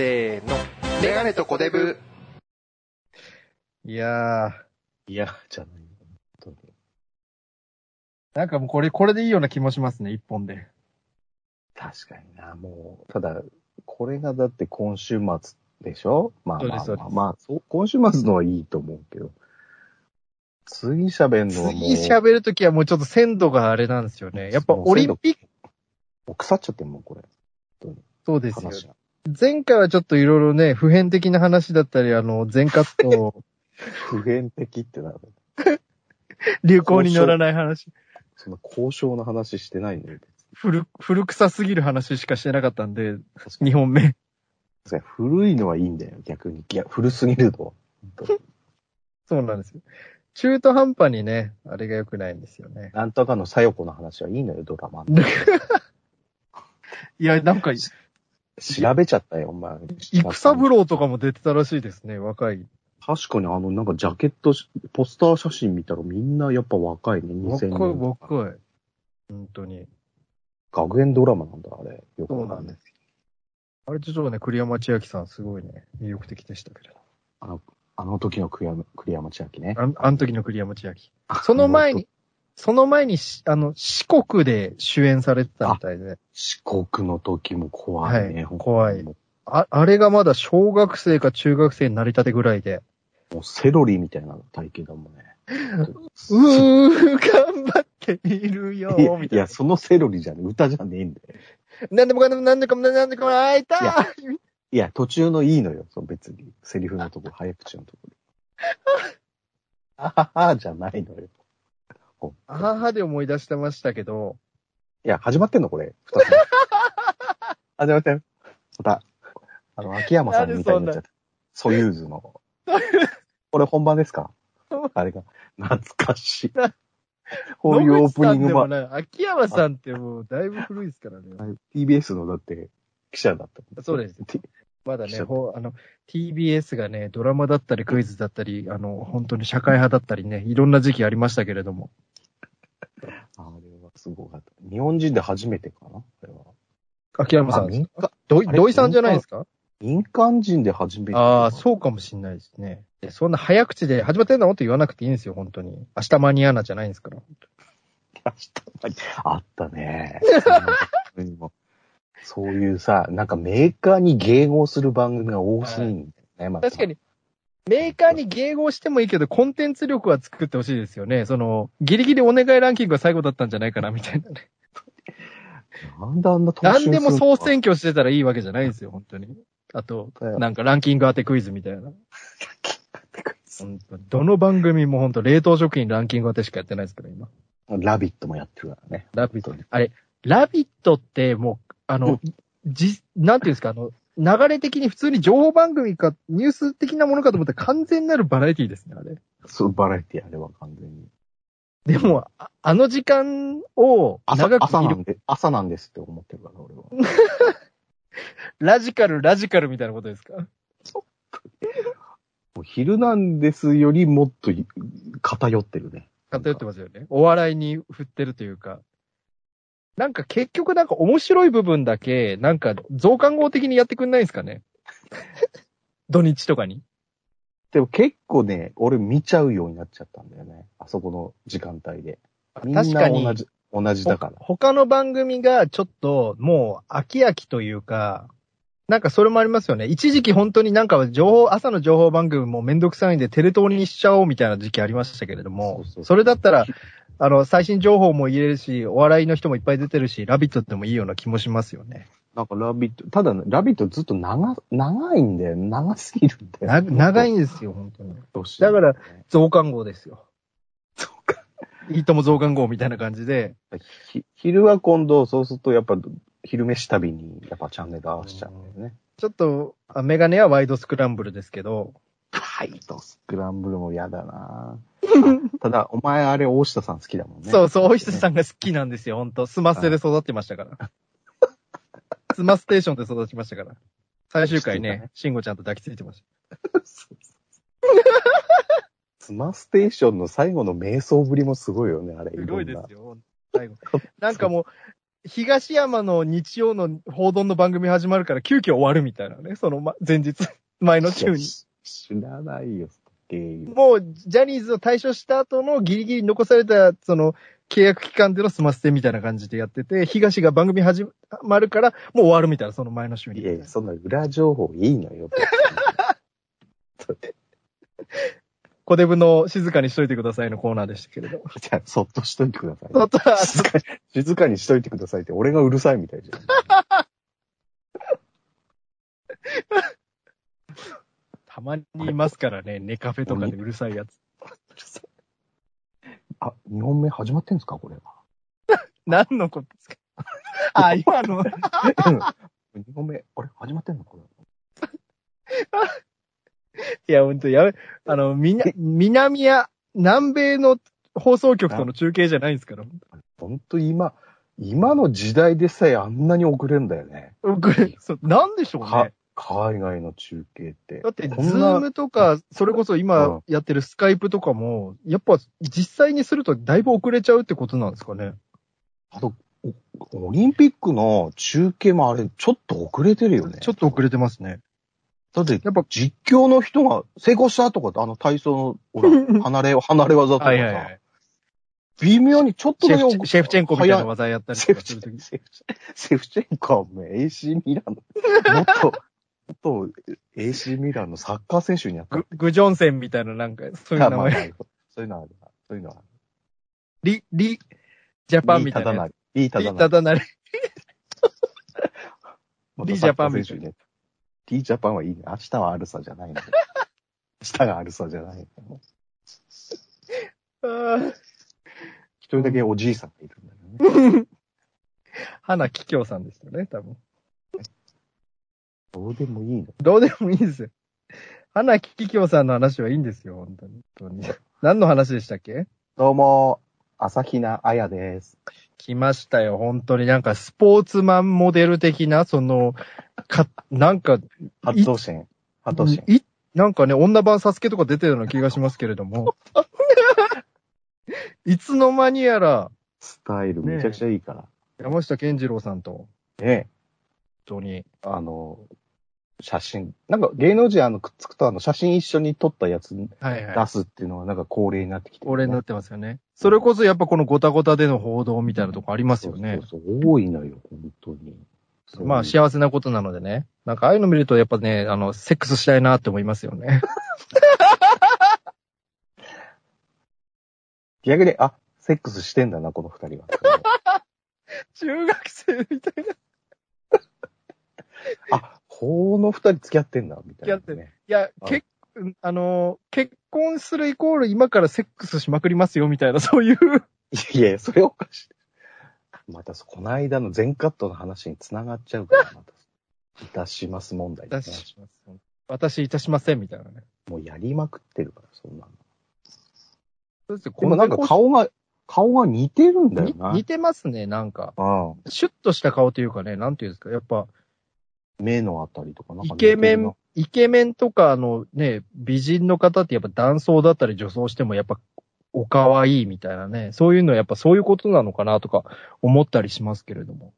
せーの。メガネとコデブ。いやー、いや、じゃない。本当になんかもうこれ、これでいいような気もしますね、一本で。確かにな、もう、ただ、これがだって今週末でしょ？まあまあまあ、そうですそうですまあ、そう今週末のはいいと思うけど、次喋んのはもう、次喋るときはもうちょっと鮮度があれなんですよね。やっぱオリンピック、もう腐っちゃってんもん、これ。そうですよ。話が。前回はちょっといろいろね、普遍的な話だったり、あの、全カット、普遍的ってなる。流行に乗らない話、その交渉の話してないのよ。古、古臭すぎる話しかしてなかったんで、2本目。古いのはいいんだよ、逆に。いや、古すぎると。そうなんですよ。中途半端にね、あれが良くないんですよね。なんとかのさよこの話はいいのよ、ドラマ。いや、なんか、調べちゃったよ、お前。育三郎とかも出てたらしいですね、若い。確かにあの、なんかジャケットし、ポスター写真見たらみんなやっぱ若いね、若い、2000年。若い。本当に。学園ドラマなんだ、あれ。よくなんです。あれちょっとね、栗山千明さんすごいね、魅力的でしたけれど。あの、あの時の栗山栗山千明ね。あんあの時の栗山千明。その前に、その前にし、あの、四国で主演されてたみたいで。四国の時も怖いね。はい怖いもあ、あれがまだ小学生か中学生になりたてぐらいで。うもうセロリみたいな体型だもんね。うー、頑張っているよみたいないや、。そのセロリじゃね歌じゃねえんだよ。なんでもかんでもなんでかもなんでかも会いたいいやいや、途中のいいのよ。そう別に。セリフのところ、早口のところ。あははじゃないのよ。あははで思い出してましたけど、いや、始まってんのこれ。二つ目。始まってる。また、あの、秋山さんみたいになっちゃった。ソユーズの。これ本番ですか？あれが。懐かしい。こういうオープニングも、秋山さんってもうだいぶ古いですからね。TBS のだって、記者だった。そうですてまだね、ほうあの、TBS がね、ドラマだったりクイズだったり、あの、本当に社会派だったりね、いろんな時期ありましたけれども。あれはすごかった。日本人で初めてかな？これは。秋山さん土井さんじゃないですか？民間人で初めて。ああ、そうかもしんないですね。でそんな早口で始まってんの？って言わなくていいんですよ、本当に。明日間に合わなじゃないんですから。あったね。そういうさ、なんかメーカーに迎合する番組が多すぎるんだよね、また確かに、メーカーに迎合してもいいけど、コンテンツ力は作ってほしいですよね。その、ギリギリお願いランキングが最後だったんじゃないかな、みたいなね。なんであんな特集何でも総選挙してたらいいわけじゃないんですよ、本当に。あと、なんかランキング当てクイズみたいな。本当にどの番組も本当冷凍食品ランキング当てしかやってないですから、今。ラビットもやってるからね。ラビット。あれ、ラビットってもう、あの、じ、なんていうんですか、あの、流れ的に普通に情報番組か、ニュース的なものかと思ったら完全なるバラエティですね、あれ。そう、バラエティあれは完全に。でも、ああの時間を朝、長く朝なんで、朝なんですって思ってるから、俺は。ラジカル、ラジカルみたいなことですかもう昼なんですよりもっとい偏ってるね。偏ってますよね。お笑いに振ってるというか。なんか結局なんか面白い部分だけ、なんか増刊号的にやってくんないんですかね？土日とかに。でも結構ね、俺見ちゃうようになっちゃったんだよね。あそこの時間帯で。みんな確かに同じ、同じだから。ほ他の番組がちょっともう飽き飽きというか、なんかそれもありますよね。一時期本当になんか情報、朝の情報番組もめんどくさいんでテレ東にしちゃおうみたいな時期ありましたけれども、そうそうそうそれだったら、あの、最新情報も入れるし、お笑いの人もいっぱい出てるし、ラビットでもいいような気もしますよね。なんかラビット、ただ、ラビットずっと長、長いんだよ。長すぎるんだよ。な長いんんですよ、本当に。だだから、増刊号ですよ。そうか。いいとも増刊号みたいな感じで。ひ昼は今度、そうするとやっぱ、昼飯旅に、やっぱチャンネル合わせちゃうんだよね。ちょっと、あメガネはワイドスクランブルですけど、はい、と、スクランブルも嫌だなただ、お前あれ大下さん好きだもんね。そうそう、大石さんが好きなんですよ、本当スマステで育ってましたから。スマステーションで育ちましたから。最終回ね、シンゴちゃんと抱きついてまし スマステーションの最後の瞑想ぶりもすごいよね、あれ。た。すごいですよ、最後。なんかもう、東山の日曜の報道の番組始まるから急遽終わるみたいなね。そのま前日、前の週に。知らないよ、ゲイもう、ジャニーズを退所した後のギリギリ残された、その、契約期間での済ませてみたいな感じでやってて、東が番組始まるから、もう終わるみたいな、その前の週に。いやいや、そんな裏情報いいのよ。コ デブの静かにしといてくださいのコーナーでしたけれど。じゃあ、そっとしといてください。ちょっと、静かに、静かにしといてくださいって、俺がうるさいみたいじゃん。たまにいますからね、ネカフェとかでうるさいやつ。あ、2本目始まってんですかこれは。何のことですか？あ、今の、2本目、あれ始まってんの？これ。いや、ほんと、やめ、あの、みな、南や、南米の放送局との中継じゃないんですから。ほんと今、今の時代でさえあんなに遅れんだよね。これ、そう、なんでしょうかね。海外の中継って。だって、ズームとか、それこそう今んやってるスカイプとかも、やっぱ実際にするとだいぶ遅れちゃうってことなんですかね？あと、おオリンピックの中継もあれ、ちょっと遅れてるよね。ちょっと遅れてますね。だって、やっぱ、実況の人が成功したとかあの体操の、ほら、離れ、離れ技とかさ、はいはいはい。微妙にちょっとだけフチシェフチェンコみたいな早技やったりセフチェンとかするとき。セフチェフチェンコはもう AC ミランの、もっと、と AC ミランのサッカー選手にやったグ、グジョンセンみたいななんか、そういう名前。まあまあそういうのはあるな。そういうのはある。リ、リ、ジャパンみたいなやつ。リータダナリ。リただなり。リリージャパンみたいなね。リージャパンはいいね。明日はアルサじゃないの。明日がアルサじゃないの。あー一人だけおじいさんがいるんだよね。花紀京さんですよね、多分。どうでもいいの。どうでもいいですよ。花紀京さんの話はいいんですよ、本当に。本当に何の話でしたっけ？どうも、朝比奈彩です。来ましたよ、本当に。なんか、スポーツマンモデル的な、その、か、なんか、発動線。発動線。い、なんかね、女版サスケとか出てるような気がしますけれども。いつの間にやら、スタイルめちゃくちゃいいから。山下健二郎さんと、ね本当に。あの、写真。なんか芸能人あのくっつくとあの写真一緒に撮ったやつはいはい出。すっていうのがなんか恒例になってきてるね、俺になってますよね。それこそやっぱこのゴタゴタでの報道みたいなとこありますよね。そうそうそう多いのよ、本当に。そうまあ幸せなことなのでね。なんかああいうの見るとやっぱね、あの、セックスしたいなって思いますよね。逆に、あ、セックスしてんだな、この二人は。中学生みたいな。あ、この二人付き合ってんだ、みたいな、ね。付き合っていや、あけあの、結婚するイコール今からセックスしまくりますよみたいな、そういう。いやいや、それおかしい。また、この間の全カットの話に繋がっちゃうから、また。いたします問題、ね。私します私いたしませんみたいなね。もうやりまくってるから、そんなの。そうですよでもなんか顔が、顔が似てるんだよな。に似てますね、なんか。うん。シュッとした顔というかね、なんていうんですか、やっぱ、目のあたりとかなんかイケメン、イケメンとかのね、美人の方ってやっぱ男装だったり女装してもやっぱお可愛いみたいなね、そういうのはやっぱそういうことなのかなとか思ったりしますけれども。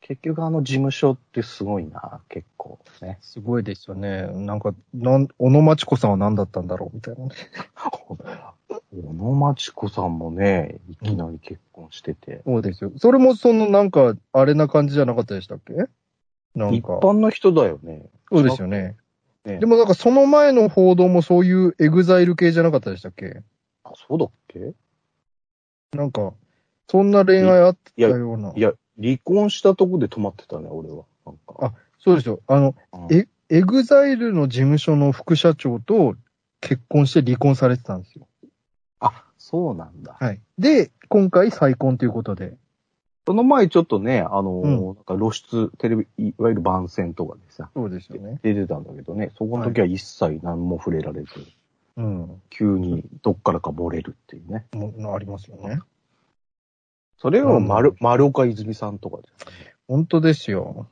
結局あの事務所ってすごいな、結構ね。すごいですよね。なんか、なん、小野町子さんは何だったんだろうみたいなね。小野町子さんもね、いきなり結婚してて。そうですよ。それもそのなんか、あれな感じじゃなかったでしたっけ？なんか一般の人だよね。そうですよね。ねでもなんかその前の報道もそういうエグザイル系じゃなかったでしたっけ？あ、そうだっけ？なんか、そんな恋愛あったような。いや、離婚したとこで止まってたね、俺は。なんか。あそうですよ。あの、うんえ、エグザイルの事務所の副社長と結婚して離婚されてたんですよ。あ、そうなんだ。はい。で、今回再婚ということで。その前ちょっとね、あのーうんなんか露出、テレビ、いわゆる番宣とかでさ、そうですよね。出てたんだけどね、そこの時は一切何も触れられず、うん。急にどっからか漏れるっていうね。もうありますよね。それをうん丸、丸岡泉さんとかで、本当ですよ。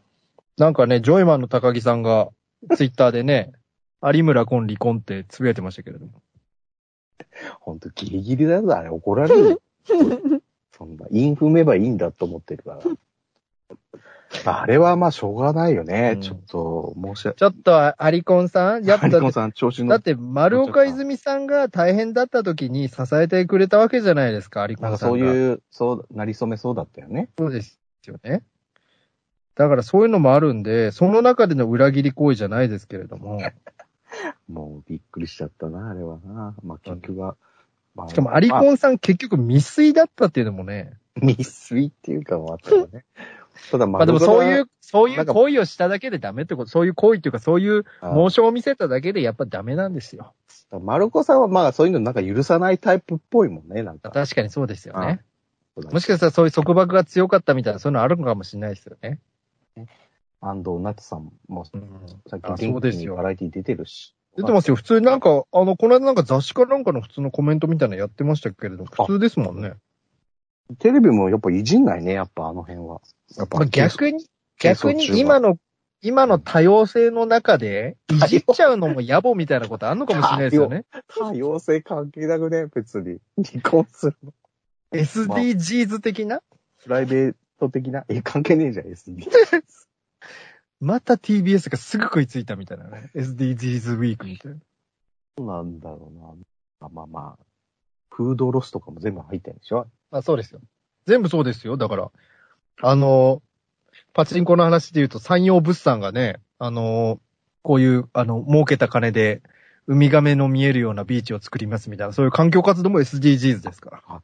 なんかね、ジョイマンの高木さんが、ツイッターでね、有村婚離婚ってつぶやいてましたけれども。ほんとギリギリだよ、あれ怒られるよ。そんな、インフめばいいんだと思ってるから。あれはまあしょうがないよね。うんちょっと、申し訳ちょっと、アリコンさんやっぱだって、ハリコンさん、調子の。だって丸岡泉さんが大変だった時に支えてくれたわけじゃないですか、アリコなんかンさんが。そういう、そう、なりそめそうだったよね。そうですよね。だからそういうのもあるんで、その中での裏切り行為じゃないですけれども、もうびっくりしちゃったな、あれはな。まあ結局は。まあしかもアリコまあンさん結局未遂だったっていうのもね、未遂っていうかもあったよね。ただままあでもそういう、そういう行為をしただけでダメってこと、そういう行為っていうかそういうあ猛暑を見せただけでやっぱダメなんですよ。マルコさんはまあそういうのなんか許さないタイプっぽいもんね、なんか。確かにそうですよね。もしかしたらそういう束縛が強かったみたいな、そういうのあるのかもしれないですよね。安藤夏さんもうん最あ近元気にバラエティ出てるし。出てますよ。普通になんか、あの、この間なんか雑誌かなんかの普通のコメントみたいなのやってましたけれど、普通ですもんね。テレビもやっぱいじんないね、やっぱあの辺は。やっぱまあ、逆に、逆に今の、今の多様性の中で、いじっちゃうのも野暮みたいなことあんのかもしれないですよね。多様性関係なくね、別に。離婚するの。SDGs 的な？プライベート的な？え、関係ねえじゃん、SD。また TBS がすぐ食いついたみたいなね。SDGs ウィークみたいな。そうなんだろうな。あまあまあ。フードロスとかも全部入ってるんでしょ？あ、そうですよ。全部そうですよ。だから、あの、パチンコの話で言うと、山陽物産がね、あの、こういう、あの、儲けた金で、ウミガメの見えるようなビーチを作りますみたいな、そういう環境活動も SDGs ですから。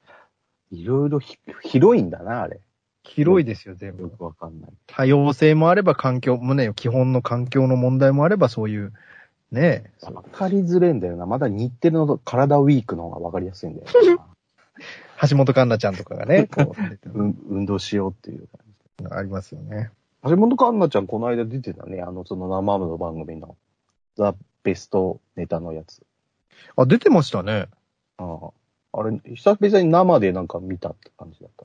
いろいろひ広いんだな、あれ。広いですよ、全よ部。くわかんない。多様性もあれば環境もね、基本の環境の問題もあれば、そういう、ね、わかりづれえんだよな。まだ日テレの体ウィークの方がわかりやすいんだよな。橋本環奈ちゃんとかがね、こう運動しようっていう感じ。のありますよね。橋本環奈ちゃんこの間出てたね。あの、その生の番組の。ザ・ベストネタのやつ。あ、出てましたね。ああ。あれ、久々に生でなんか見たって感じだった。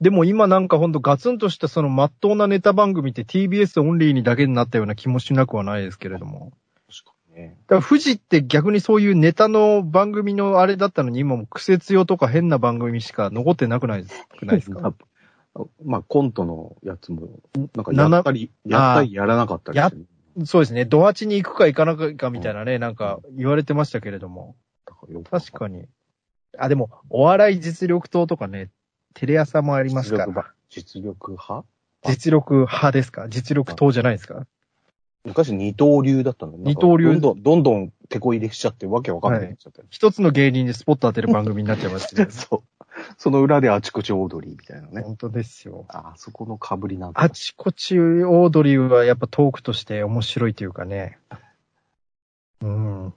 でも今なんかほんとガツンとしたその真っ当なネタ番組って TBS オンリーにだけになったような気もしなくはないですけれども。確かにね。だから富士って逆にそういうネタの番組のあれだったのに今もクセ強とか変な番組しか残ってなくないですく ないですかまあ、コントのやつも、なんかやったり、やったりやらなかったりねそうですね。ドアチに行くか行かないかみたいなね、なんか言われてましたけれども。だか確かに。あ、でも、お笑い実力党とかね、テレ朝もありますから。実力派？実力派？ですか？実力党じゃないですか？昔二刀流だったの二刀流どんどん、どんどん手こ入れしちゃってわけわかんなくなっちゃったよ。一つの芸人でスポット当てる番組になっちゃいましたけどそう。その裏であちこちオードリーみたいなね。本当ですよ。あ、あそこの被りなんだあちこちオードリーはやっぱトークとして面白いというかね。うん。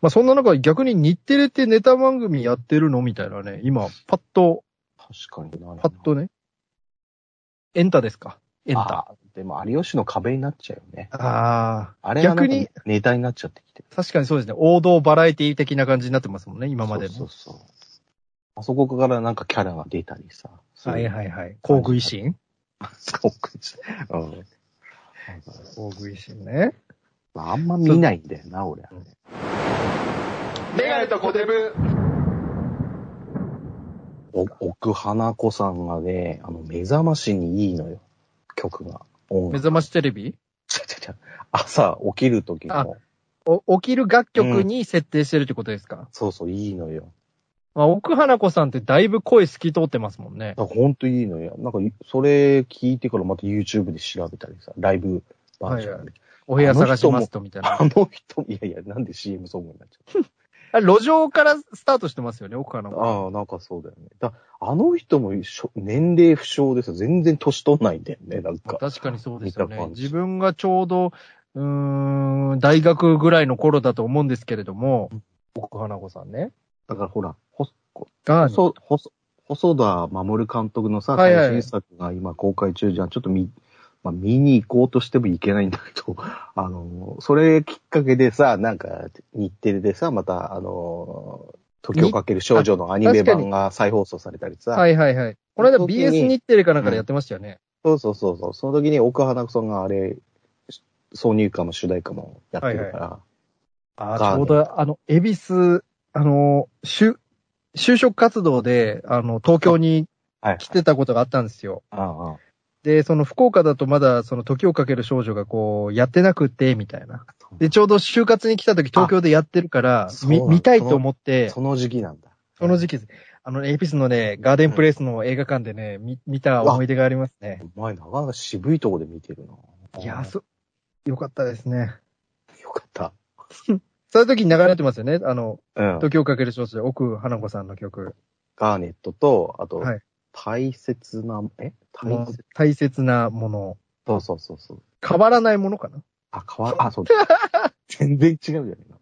まあそんな中逆に日テレってネタ番組やってるの？みたいなね。今、パッと、確かにな。パッとね。エンタですか？エンタ。あでも有吉の壁になっちゃうよね。ああ。あれ逆にネタになっちゃってきて。確かにそうですね。王道バラエティ的な感じになってますもんね、今までの。そうそうそう。あそこからなんかキャラが出たりさ。はいはいはい。工具維新そううん。工具維新ね。あんま見ないんだよな、俺。メガネとコデブ。お奥花子さんがね、あの、目覚ましにいいのよ。曲が。音楽。目覚ましテレビ？ちゃちゃちゃ朝起きる時あの。お起きる楽曲に設定してるってことですか、そうそう、いいのよ。まあ、奥花子さんってだいぶ声透き通ってますもんね。だからほんといいのよ。なんか、それ聞いてからまた YouTube で調べたりさ、ライブバージョンで。お部屋探しますとみたいな。あの人、いやいや、なんで CM ソングになっちゃったあ路上からスタートしてますよね、奥花子。ああ、なんかそうだよね。だあの人もしょ年齢不詳ですよ。全然年取んないんだよね、なんか。確かにそうですよね自分がちょうど、うーん、大学ぐらいの頃だと思うんですけれども、奥花子さんね。だからほら、ほ細細細田守監督のさ、最新作が今公開中じゃん。ちょっと見、まあ、見に行こうとしても行けないんだけど、あの、それきっかけでさ、なんか、日テレでさ、また、あの、時をかける少女のアニメ版が再放送されたりさ、はいはいはい。この間 BS 日テレかなんかでやってましたよね。そうそうそうそう、その時に奥花子さんがあれ、挿入歌も主題歌もやってるから、ああ、がちょうど、あの、恵比寿、あの、就、就職活動で、あの、東京にはい。来てたことがあったんですよ。ああで、その福岡だとまだその時をかける少女がこう、やってなくて、みたいな。で、ちょうど就活に来た時東京でやってるから、みそうなんだ見たいと思って、その時期なんだ。その時期です。あの、エピスのね、ガーデンプレイスの映画館でね、見見た思い出がありますね。お前なかなか渋いとこで見てるな。いや、そ、よかったですね。よかった。そういう時に流れてますよね。あの、うん。時をかける少女、奥花子さんの曲。ガーネットと、あと、はい大切な、え？大切大切なもの。そうそうそうそう。変わらないものかな？あ、変わ、あ、そうだ。全然違うじゃないな。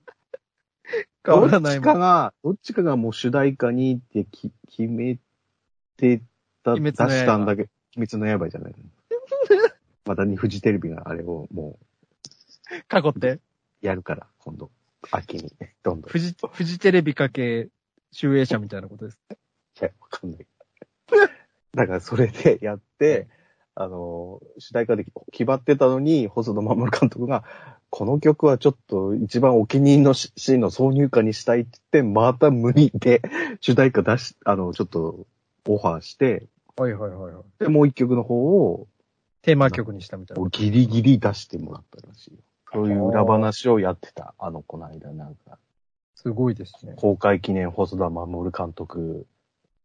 変わらないもの。どっちかが、どっちかがもう主題歌にってき決めてた、出したんだけど、鬼滅の刃じゃないの。またにフジテレビがあれをも過去って。うやるから、今度。秋に、どんどん。フジ、フジテレビかけ、集英社みたいなことです。いや、わかんない。だからそれでやって、あの、主題歌で決まってたのに、細野守監督が、この曲はちょっと一番お気に入りのシシーンの挿入歌にしたいって言って、また無理で、主題歌出し、あの、ちょっとオファーして、はいはいはいはい。で、もう一曲の方をテーマ曲にしたみたいな。ギリギリ出してもらったらしいよ。そういう裏話をやってた、あの、この間なんか、すごいですね。公開記念細田守監督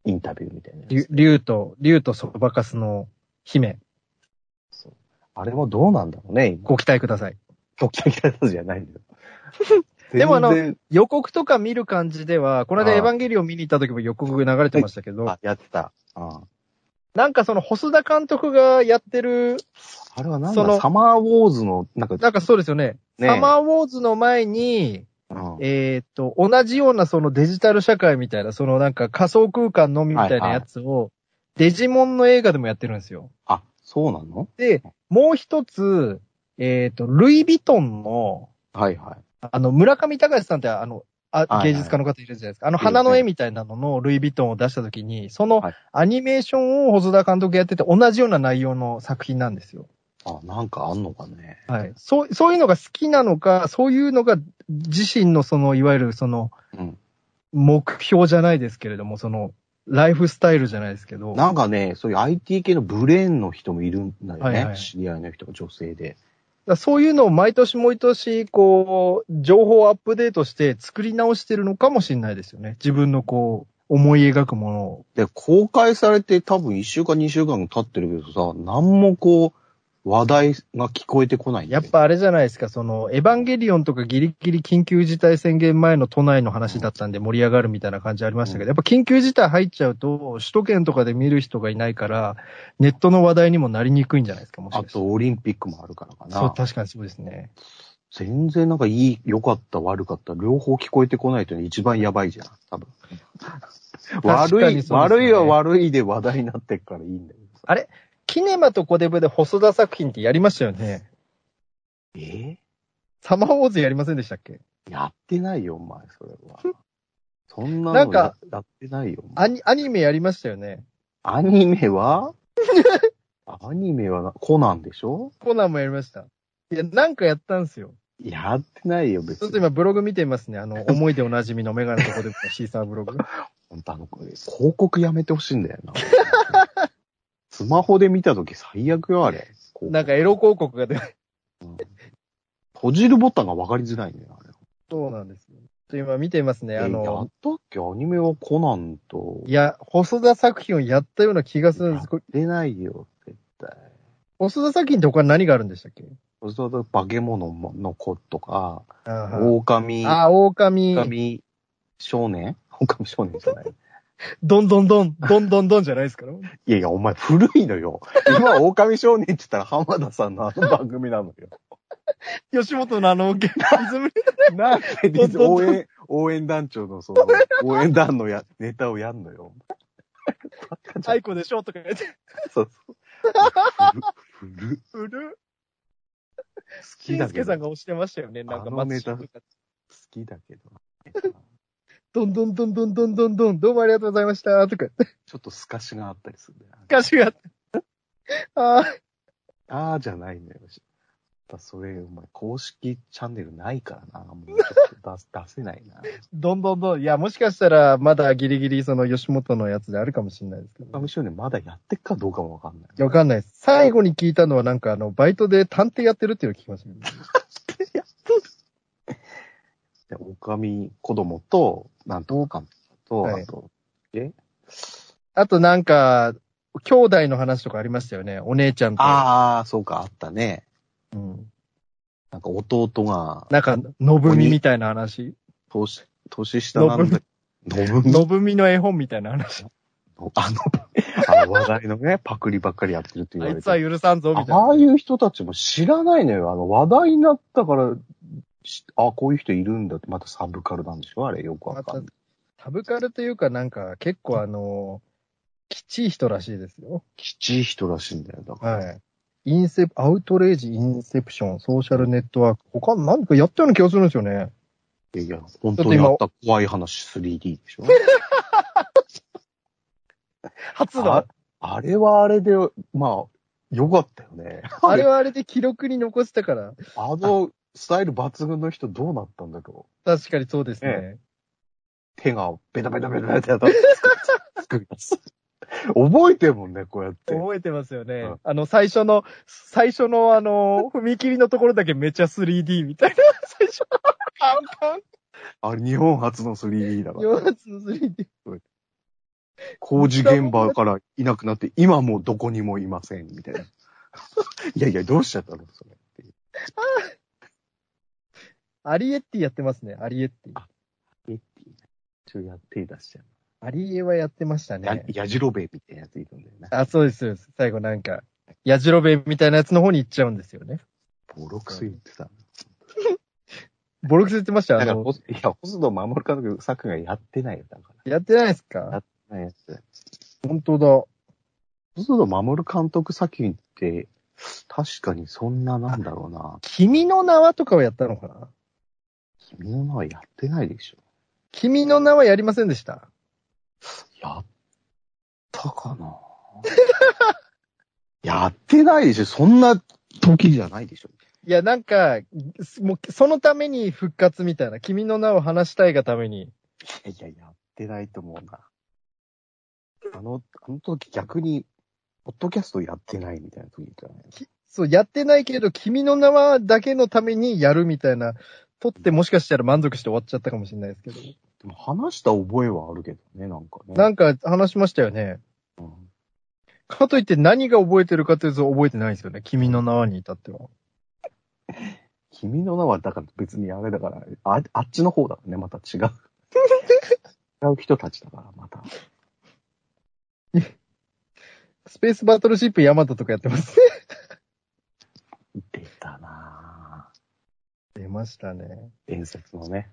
インタビューみたいなやつ。竜竜と、竜とそばかすの姫、そうあれもどうなんだろうね、今。ご期待ください。極端なやつじゃないんだよ。でもあの予告とか見る感じでは、この間エヴァンゲリオン見に行った時も予告が流れてましたけど、あ、やってた。あなんかその細田監督がやってる、あれはなんそのだサマーウォーズの、なんか、なんかそうですよね。ねサマーウォーズの前に、うんえーっと、同じようなそのデジタル社会みたいな、そのなんか仮想空間のみみたいなやつを、デジモンの映画でもやってるんですよ。あ、そうなの？で、もう一つ、えーっと、ルイ・ヴィトンの、はいはい。あの、村上隆さんってあの、あ芸術家の方いるじゃないですか。あの、花の絵みたいなののルイ・ヴィトンを出したときに、そのはいアニメーションを細田監督やってて同じような内容の作品なんですよ。あ、なんかあんのかね。はい。そう、そういうのが好きなのか、そういうのが自身のその、いわゆるその、うん。目標じゃないですけれども、その、ライフスタイルじゃないですけど。なんかね、そういう IT 系のブレーンの人もいるんだよね。はいはい知り合いの人が女性で。そういうのを毎年毎年、こう、情報をアップデートして作り直してるのかもしれないですよね。自分のこう、思い描くものを。で、公開されて多分1週間2週間経ってるけどさ、なんもこう、話題が聞こえてこないやっぱあれじゃないですか、その、エヴァンゲリオンとかギリギリ緊急事態宣言前の都内の話だったんで盛り上がるみたいな感じありましたけど、うんやっぱ緊急事態入っちゃうと、首都圏とかで見る人がいないから、ネットの話題にもなりにくいんじゃないですか、もしか。あとオリンピックもあるからかな。そう、確かにそうですね。全然なんかいい、良かった、悪かった、両方聞こえてこないというのが一番やばいじゃん、多分。悪い、ね悪いは悪いで話題になってっからいいんだよ。あれ？キネマとコデブで細田作品ってやりましたよね。え？サマーウォーズやりませんでしたっけ？やってないよ、お前、それは。そんなのなんかややってないよ。アニアニメやりましたよね。アニメは？アニメはなコナンでしょ？コナンもやりました。いや、なんかやったんすよ。やってないよ、別に。ちょっと今ブログ見てますね。あの、思い出おなじみのメガネとコデブのシーサーブログ。本当あの、広告やめてほしいんだよな。スマホで見たとき最悪よ、あれ。なんかエロ広告が出うん閉じるボタンが分かりづらいね、あれ。そうなんですよ。ちょっと今見てますね。あえやのっ、たっけ？アニメはコナンと。いや、細田作品をやったような気がするんです。これ出ないよ、絶対。細田作品って他に何があるんでしたっけ？そうすると化け物の子とか、あ狼、あ、狼、狼少年？狼少年じゃない。どんどんどん、どんどんどんじゃないですから。いやいや、お前古いのよ。今、狼少年って言ったら浜田さんのあの番組なのよ。吉本のあの、リズム、なんで応援、応援団長のその、応援団のや、ネタをやんのよ。バカじゃんアイコでしょとか言って。そうそう。古、古、うる。好きだけど。さんが押してましたよね。なんか、あのネタ松島とかきだけど。どんどんどんどんどんどんどん、どうもありがとうございました。とか、ちょっと透かしがあったりするんだよ。歌詞が。あったあ、あーじゃないんだよ。たそれ、お前、公式チャンネルないからな。もう出出せないな。どんどんどん、いや、もしかしたら、まだギリギリその吉本のやつであるかもしれないですけど。むしろね、まだやってっかどうかもわかんない。わかんないです。最後に聞いたのはなんかあの、バイトで探偵やってるっていうのを聞きましたけど。で、おかみ子供と、なんとかと、はいあと、え？あとなんか、兄弟の話とかありましたよね。お姉ちゃんと。ああ、そうか、あったね。うん。なんか弟が、なんか、のぶみみたいな話。年、年下なんだ。のぶみのぶみ？の絵本みたいな話。あの、あの話題のね、パクリばっかりやってるって言あいわれて。つは許さんぞ、みたいな。ああいう人たちも知らないのよ。あの、話題になったから、しあ、こういう人いるんだって、またサブカルなんでしょ？あれ、よくわかんない。タブカルというかなんか、結構あの、きちい人らしいですよ。きちい人らしいんだよ。だから。はい。インセプ、アウトレイジ、インセプション、ソーシャルネットワーク。他何かやったような気がするんですよね。いやいや、本当にあった怖い話 3D でしょ？初のあ。あれはあれで、まあ、よかったよね。あれはあれで記録に残したから。あの、スタイル抜群の人どうなったんだろう。確かにそうですね。手がベタベタベタベタやった。覚えてるもんね、こうやって。覚えてますよね。うんあの、最初の、最初のあの、踏切のところだけめっちゃ 3D みたいな。最初。カンカン。あれ、日本初の 3D だから。4発の 3D。工事現場からいなくなって、今もうどこにもいません、みたいな。いやいや、どうしちゃったのそれっていう。アリエッティやってますね。アリエッティ。えっていうね。ちょや手出しちゃう。アリエはやってましたやね。、やじろべえみたいなやついるんだよね。あ、そうです、そうです。最後なんか、やじろべえみたいなやつの方に行っちゃうんですよね。ボロクソ言ってた。ボロクソ言ってました？だかいや、細野守監督作がやってないよ、だかやってないですやから。ないやつ。本当だ。細野守監督作品って、確かにそんななんだろうな。君の名はとかをやったのかな？君の名はやってないでしょ。君の名はやりませんでした？やったかな？やってないでしょ。そんな時じゃないでしょ。いや、なんか、もう、そのために復活みたいな。君の名を話したいがために。いやいや、やってないと思うな。あの、あの時逆に、ポッドキャストやってないみたいな時じゃないそう、やってないけど、君の名はだけのためにやるみたいな。撮ってもしかしたら満足して終わっちゃったかもしれないですけど。でも話した覚えはあるけどね、なんかね。なんか話しましたよね。うんかといって何が覚えてるかというと覚えてないですよね。君の名はに至っては。君の名は、だから別にあれだから、ああっちの方だね、また違う。違う人たちだから、また。スペースバトルシップヤマトとかやってます。出たなぁ。出ましたね。伝説のね。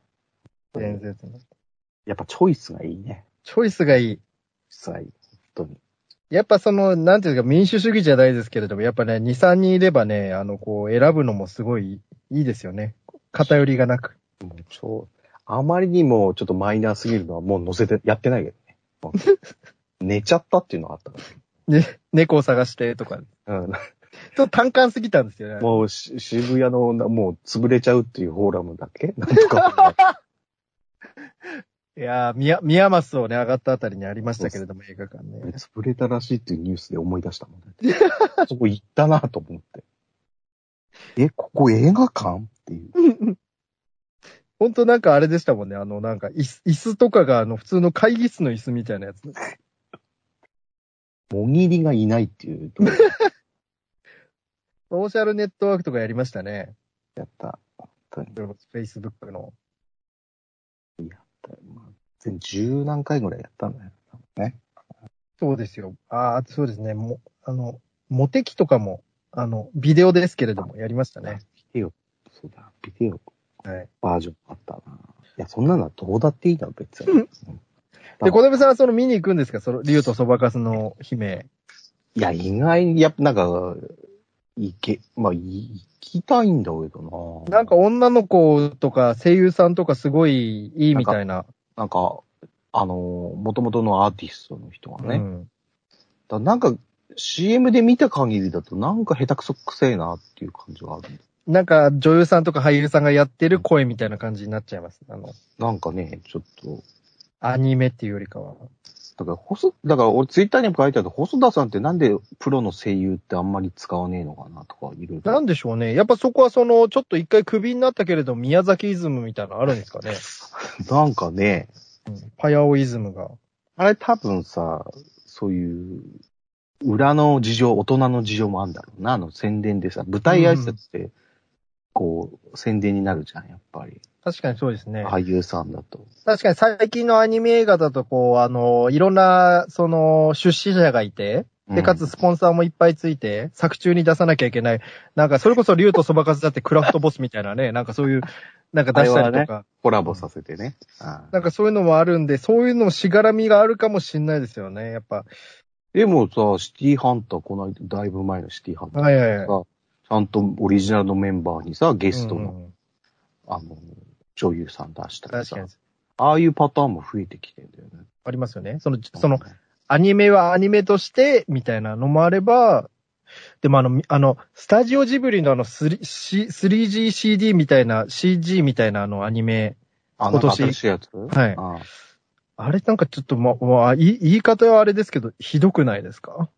伝説の。やっぱチョイスがいいね。チョイスがいい。チョイスがいい。本当に。やっぱその、なんていうか民主主義じゃないですけれども、やっぱね、2、3人いればね、あの、こう、選ぶのもすごいいいですよね。偏りがなく。もう超、あまりにもちょっとマイナーすぎるのはもう載せて、やってないけどね。寝ちゃったっていうのがあったかね、猫を探してとか。ら。うん。ちょっと単管すぎたんですよね。もうし渋谷の、もう潰れちゃうっていうフォーラムだっけ？なんとか。いやー、宮、宮益をね、上がったあたりにありましたけれども、映画館ね。潰れたらしいっていうニュースで思い出したもんね。そこ行ったなと思って。え、ここ映画館？っていう。ほんとなんかあれでしたもんね。あの、なんか椅子、椅子とかが、あの、普通の会議室の椅子みたいなやつ。もぎりがいないっていうとこ ソーシャルネットワークとかやりましたね。やった。本当に。フェイスブックの。まあ全十何回ぐらいやったんだよ。ね。そうですよ。ああ、そうですね。も、あの、モテキとかも、あの、ビデオですけれども、やりましたね。ビデオ。そうだ、ビデオはい。バージョンあったな。いや、そんなのはどうだっていいな、別に。うんで、小出さんはその見に行くんですか？その、竜とそばかすの姫。いや、意外に、やっぱなんか、いけ、まあ、い行きたいんだけどな。なんか女の子とか声優さんとかすごいいいみたいな。なんか、あの、元々のアーティストの人がね。うん。だなんか、CM で見た限りだと、なんか下手くそくせえなっていう感じがあるんだ。なんか女優さんとか俳優さんがやってる声みたいな感じになっちゃいます。あの、なんかね、ちょっと、アニメっていうよりかは。だから、細、だから俺ツイッターにも書いてある細田さんってなんでプロの声優ってあんまり使わねえのかなとか、いろいろ。なんでしょうね。やっぱそこはその、ちょっと一回クビになったけれど、宮崎イズムみたいなのあるんですかね。なんかね、うん、パヤオイズムが。あれ多分さ、そういう、裏の事情、大人の事情もあるんだろうな、あの宣伝でさ、舞台挨拶って、こう、宣伝になるじゃん、やっぱり。確かにそうですね。俳優さんだと。確かに最近のアニメ映画だと、こう、あの、いろんな、その、出資者がいて、で、かつスポンサーもいっぱいついて、作中に出さなきゃいけない。なんか、それこそ竜とそばかすだってクラフトボスみたいなね、なんかそういう、なんか出したりとか、コラボさせてね。なんかそういうのもあるんで、そういうのもしがらみがあるかもしんないですよね、やっぱ。でもさ、シティハンター、この間、だいぶ前のシティハンター。はいはいはい。さ、ちゃんとオリジナルのメンバーにさ、ゲストの、うんうんあの、女優さん出したりさ。ああいうパターンも増えてきてんだよね。ありますよね。その、その、アニメはアニメとして、みたいなのもあれば、でもあの、みあの、スタジオジブリのあの 3- C- 3GCD みたいな、CG みたいなあのアニメ、あ今年。新しいやつ？はい。あ。あれなんかちょっとま、まあ、い言い方はあれですけど、ひどくないですか？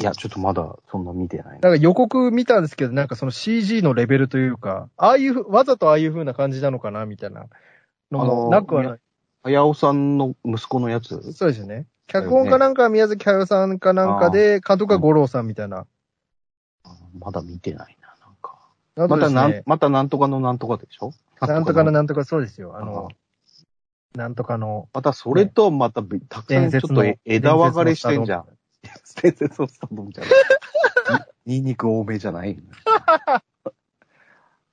いや、ちょっとまだそんな見てないな。なんか予告見たんですけど、なんかその CG のレベルというか、ああいうふ、わざとああいう風な感じなのかな、みたいなのもなくはない。早尾さんの息子のやつそうですよね。脚本かなんかは宮崎駿さんかなんかで、監督が五郎さんみたいな。まだ見てないな、なんか。あとですまたなん、ね、またなんとかのなんとかでしょ？なんとかのななんとかそうですよ。あの、なんとかのまたそれとまたべ、たくさんちょっとえ枝分かれしてんじゃん。伝説のスタドンじゃな い。にニンニク多めじゃない。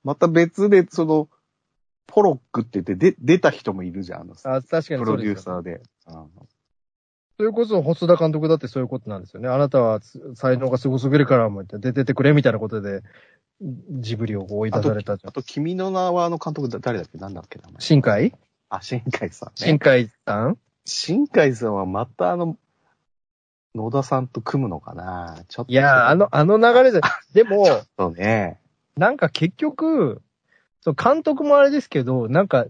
また別で、その、ポロックって言ってで出た人もいるじゃん、あの、あ確かにプロデュー。サーで。うんそれこそ、細田監督だってそういうことなんですよね。あなたはつ才能がすごすぎるから、もう出てってくれみたいなことで、ジブリを追い出されたじゃん。あと、君の名はの監督だ誰だっけ？なんだっけ名前。新海？あ、新海さん、ね。新海さん？新海さんはまたあの、野田さんと組むのかな？ちょっと。いやー、あの、あの流れで、でも、そうね。なんか結局、そう監督もあれですけど、なんか、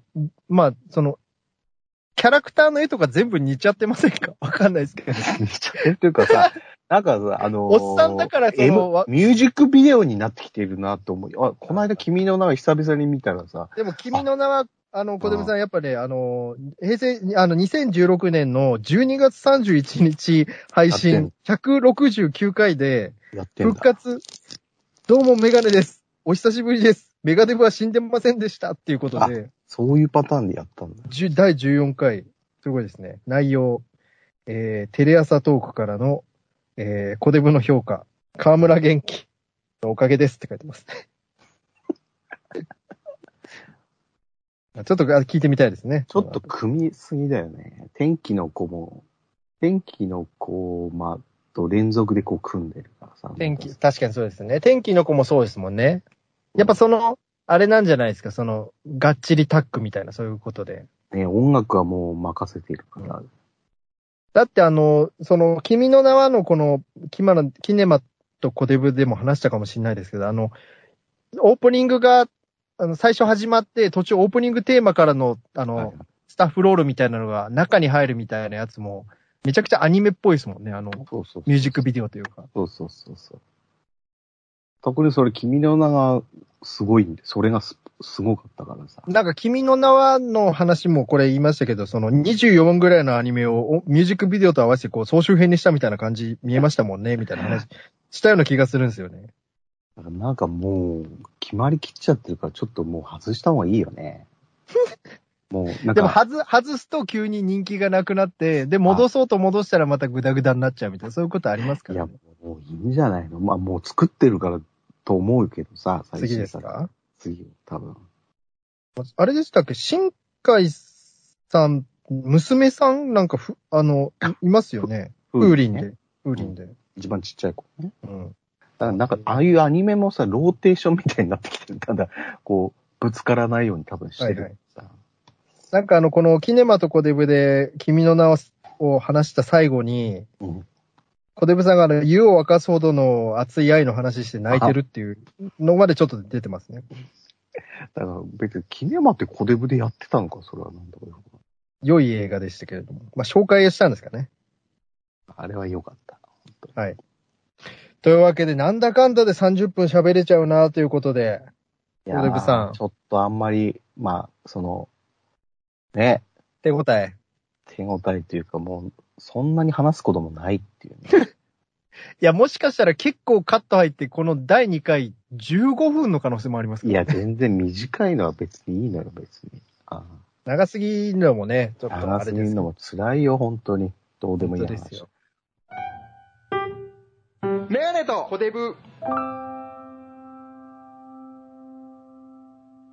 まあ、その、キャラクターの絵とか全部似ちゃってませんか？わかんないですけど。似ちゃってるっていうかさ、なんかさ、あのーおっさんだからそのミュージックビデオになってきてるなと思う。あ、この間君の名は久々に見たらさ、でも、君の名は、あの、小出さん、やっぱね、あの、平成、あの、2016年の12月31日配信169回で。復活、どうもメガネです。お久しぶりです。メガデブは死んでませんでしたっていうことで、そういうパターンでやったんだ。10第14回、すごいですね。内容、えー、テレ朝トークからの、えー、コデブの評価、河村元気のおかげですって書いてます。ちょっとあ聞いてみたいですね。ちょっと組みすぎだよね。天気の子も、天気の子、まあ、と連続でこう組んでるからさ。天気、確かにそうですね。天気の子もそうですもんね。やっぱその、あれなんじゃないですか、その、がっちりタックみたいな、そういうことで。ね、音楽はもう任せてるから。だってあの、その、君の名はのこの、キマの、キネマとコデブでも話したかもしれないですけど、あの、オープニングが、あの、最初始まって、途中オープニングテーマからの、あの、はいスタッフロールみたいなのが中に入るみたいなやつも、めちゃくちゃアニメっぽいですもんね、あの、そうそうそう。ミュージックビデオというか。そうそうそうそう。特にそれ、君の名がすごいんで、それがすすごかったからさ。なんか、君の名はの話もこれ言いましたけど、その24分ぐらいのアニメをおミュージックビデオと合わせてこう総集編にしたみたいな感じ見えましたもんね、みたいな話 したような気がするんですよね。だからなんかもう、決まりきっちゃってるから、ちょっともう外した方がいいよね。もう、なんでも、か、外、外すと急に人気がなくなって、で、戻そうと戻したらまたグダグダになっちゃうみたいな、そういうことありますかいや、らね。もういいんじゃないの？まあもう作ってるからと思うけどさ、最次ですか？次、多分。あれでしたっけ？新海さん、娘さんなんかふ、あの、いいますよね。風鈴ねで。風鈴で。一番ちっちゃい子ね。うん。だからなんか、ああいうアニメもさ、ローテーションみたいになってきてる。ただ、こう、ぶつからないように多分してる。はいはいなんかあの、このキネマとコデブで君の名を話した最後に、うん小デブさんがあの、湯を沸かすほどの熱い愛の話して泣いてるっていうのまでちょっと出てますね。だから別にキネマってコデブでやってたのか、それはなんだろう。良い映画でしたけれども。まあ、紹介したんですかね。あれは良かった。はい。というわけで、なんだかんだで30分喋れちゃうなということで、いやーコデブさんちょっとあんまり、まあ、その、ね、手応え。手応えというかもう、そんなに話すこともないっていうね。いや、もしかしたら結構カット入って、この第2回15分の可能性もありますからいや、全然短いのは別にいいのよ、別に。あ長すぎるのもね、ちょっあ。とあ長れですけど。すぎるのも辛いよ、本当に。どうでもいい話。本当ですよ。メガネとコデブ。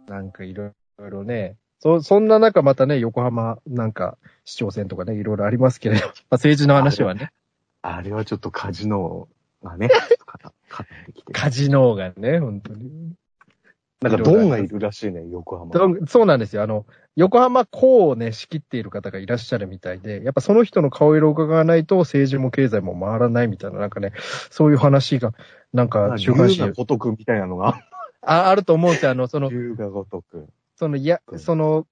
なんかいろいろね、そ、そんな中またね、横浜なんか市長選とかね、いろいろありますけれど、まあ、政治の話はね、あれはちょっとカジノがね、かかってきて。カジノがね、本当に。なんかドンがいるらしいね、横浜。そうなんですよ。あの、横浜港をね、仕切っている方がいらっしゃるみたいで、やっぱその人の顔色を伺わないと政治も経済も回らないみたいな、なんかね、そういう話が、なんか週刊誌竜が如くみたいなのが、ああると思うんですよ。あの、その、竜が如く。その、いや、その、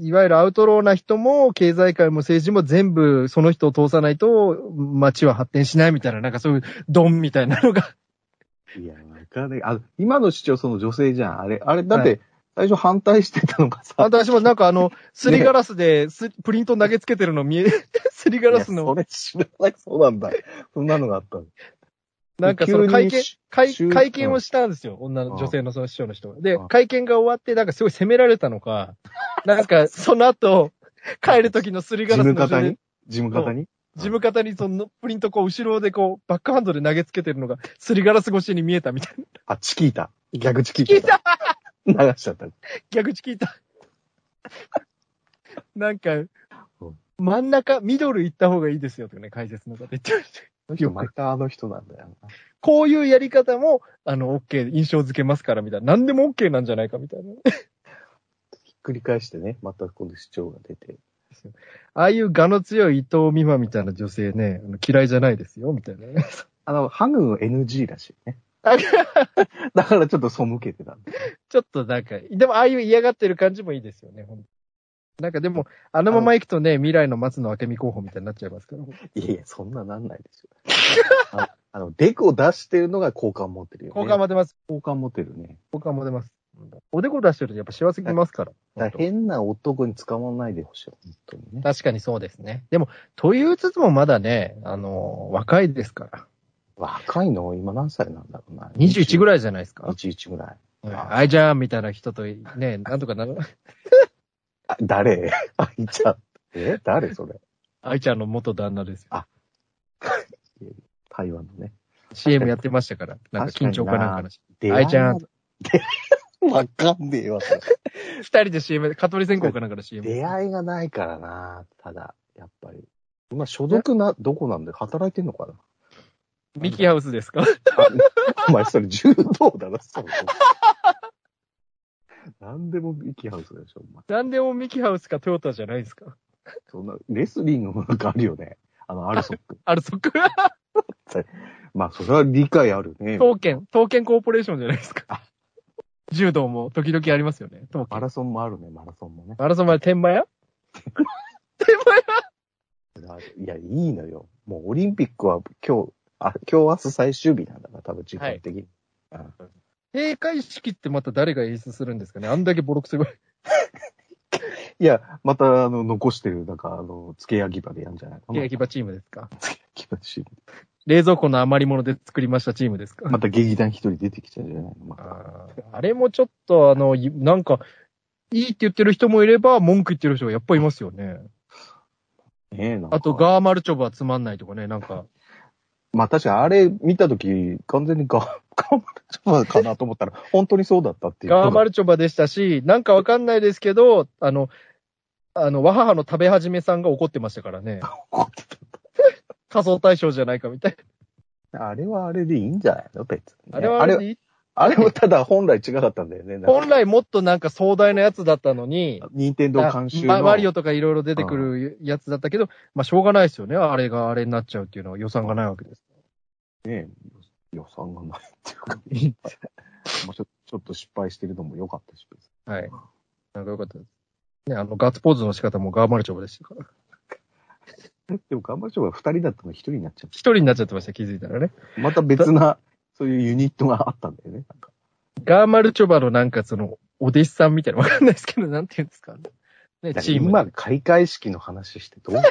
いわゆるアウトローな人も、経済界も政治も全部その人を通さないと、街は発展しないみたいな、なんかそういうドンみたいなのが。いや、わか。あ、今の市長その女性じゃん。あれ、あれ、だって、最初反対してたのがさ。私もなんかあの、すりガラスでス、プリント投げつけてるの見え、すりガラスいやその、れ知らない。そうなんだ。そんなのがあったの。なんかその会見、会会見をしたんですよ。女の、うん女性のその市長の人が。でうん、会見が終わって、なんかすごい責められたのか、なんかその後、帰る時のすり事ガラスの務方に？事務方に？事務方にそのプリントこう後ろでこうバックハンドで投げつけてるのがすりガラス越しに見えたみたいな。あ、チキータ。逆チキ聞いータ。た流しちゃった。逆地聞いた。なんかうん、真ん中、ミドル行った方がいいですよとかね、解説の方言ってました。よまく、たあの人なんだよな。こういうやり方も、あの、OK、印象付けますからみたいな。何でも OK なんじゃないかみたいな。ひっくり返してね、また今度市長が出て。ああいう我の強い伊藤美誠みたいな女性ね、嫌いじゃないですよ、みたいなね。あの、ハグ NG らしいね。あ だからちょっと背けてた。ちょっとなんか、でもああいう嫌がってる感じもいいですよね、ほんとなんかでも、あのまま行くとね、未来の松野明美候補みたいになっちゃいますから。いやいや、そんななんないですよ。ああの、デコ出してるのが好感持ってるよね。好感も出ます。好感持ってるね。好感も出ます。おでこ出してるとやっぱ幸せきますから。だから変な男に捕まらないでほしい。本当にね。確かにそうですね。でも、と言いつつもまだね、あの、若いですから。若いの今何歳なんだろうな。21ぐらい。らいじゃないですか？21ぐらい。あいじゃんみたいな人とね、なんとかなる。あ、誰？あいちゃん。え？誰それ？あいちゃんの元旦那ですよ。台湾のね。CM やってましたから。なんか緊張かなんかの。出あいちゃん。わかんねえわ。二人で CM、蚊取り線香かなんかの CM。出会いがないからな。ただ、やっぱり。今、所属な、どこなんで働いてんのかな？ミキハウスですか？あお前、それ柔道だな、そう。なんでもミキハウスでしょ、お前。なんでもミキハウスかトヨタじゃないですか？そんな、レスリングもなんかあるよね。あの、アルソック。あるそっく。まあ、それは理解あるね。東建、東建コーポレーションじゃないですか。柔道も時々ありますよね。マラソンもあるね、マラソンもね。マラソンまで天満屋？天満屋？いや、いいのよ。もうオリンピックは今日、あ、今日明日最終日なんだから、多分時間的に。閉会式ってまた誰が演出するんですかね？あんだけボロクソが。いや、また、あの、残してる、なんか、あの、付け焼き場でやるんじゃない？かな。焼き場チームですか？付け焼き場チーム冷蔵庫の余り物で作りましたチームですか？また劇団一人出てきちゃうんじゃないの？また。あーあれもちょっとあの、いなんか、いいって言ってる人もいれば、文句言ってる人がやっぱいますよね。ねえ、な。あと、ガーマルチョバはつまんないとかね、なんか。まあ確かにあれ見たとき、完全にガ、ガーマルチョバかなと思ったら、本当にそうだったっていう。ガーマルルチョバでしたし、なんかわかんないですけど、あの、あの、わ母の食べ始めさんが怒ってましたからね。仮想対象じゃないかみたいあれはあれでいいんじゃないの？別にね、な。あれはあれでいい？あれはただ本来違かったんだよね。本来もっとなんか壮大なやつだったのに、任天堂監修の。まマリオとかいろいろ出てくるやつだったけど、まあしょうがないですよね。あれがあれになっちゃうっていうのは予算がないわけです。ね予算がないっていうか、まあちょちょっと失敗してるのも良かったし。はい。なんかよかったです。ね、あの、ガッツポーズの仕方もガーマルチョバでしたから。でも、頑張りちょが二人だったのが一人になっちゃっ一人になっちゃってました、気づいたらね。た。また別な、そういうユニットがあったんだよね。なんかガーマルチョバのなんかその、お弟子さんみたいなのわかんないですけど、なんて言うんですかね、チーム。今、開会式の話してどうすんの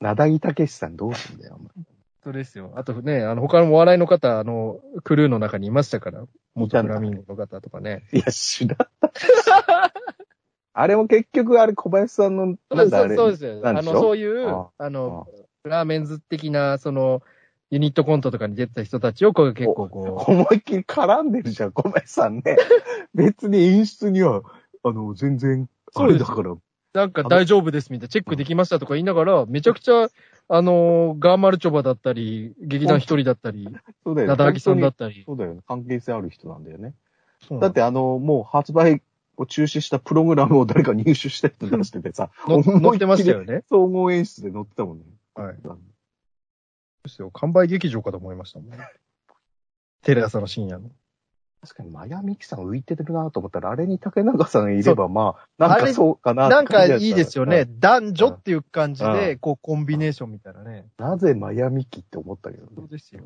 なだぎたけしさんどうすんだよ、お前そうですよ。あとね、あの、他のお笑いの方、あの、クルーの中にいましたから。元フラミンゴの方とかね。いや、知らん。あれも結局、あれ、小林さんの、なんだあれ。そうですよ。あの、そういう、ああの、ラーメンズ的な、その、ユニットコントとかに出てた人たちを、こう結構こ思いっきり絡んでるじゃん、小林さんね。別に演出には、あの、全然、あれだから。う、なんか大丈夫ですみたいな、チェックできましたとか言いながら、めちゃくちゃ、あの、ガーマルチョバだったり、劇団一人だったり、そうだよね。ナダギさんだ本ったり。そうだよね。関係性ある人なんだよね。そうだってあの、もう発売を中止したプログラムを誰か入手した人出しててさ、乗ってましたよね。総合演出で載ってたもんね。はい。ですよ。完売劇場かと思いましたもんね。テレ朝の深夜の。確かに、マヤミキさん浮いてるなと思ったら、あれに竹中さんいれば、まあ、なんかそうかななんかいいですよね。。男女っていう感じうで、こう、コンビネーションみたいなね。なぜマヤミキって思ったけどね。そうですよ。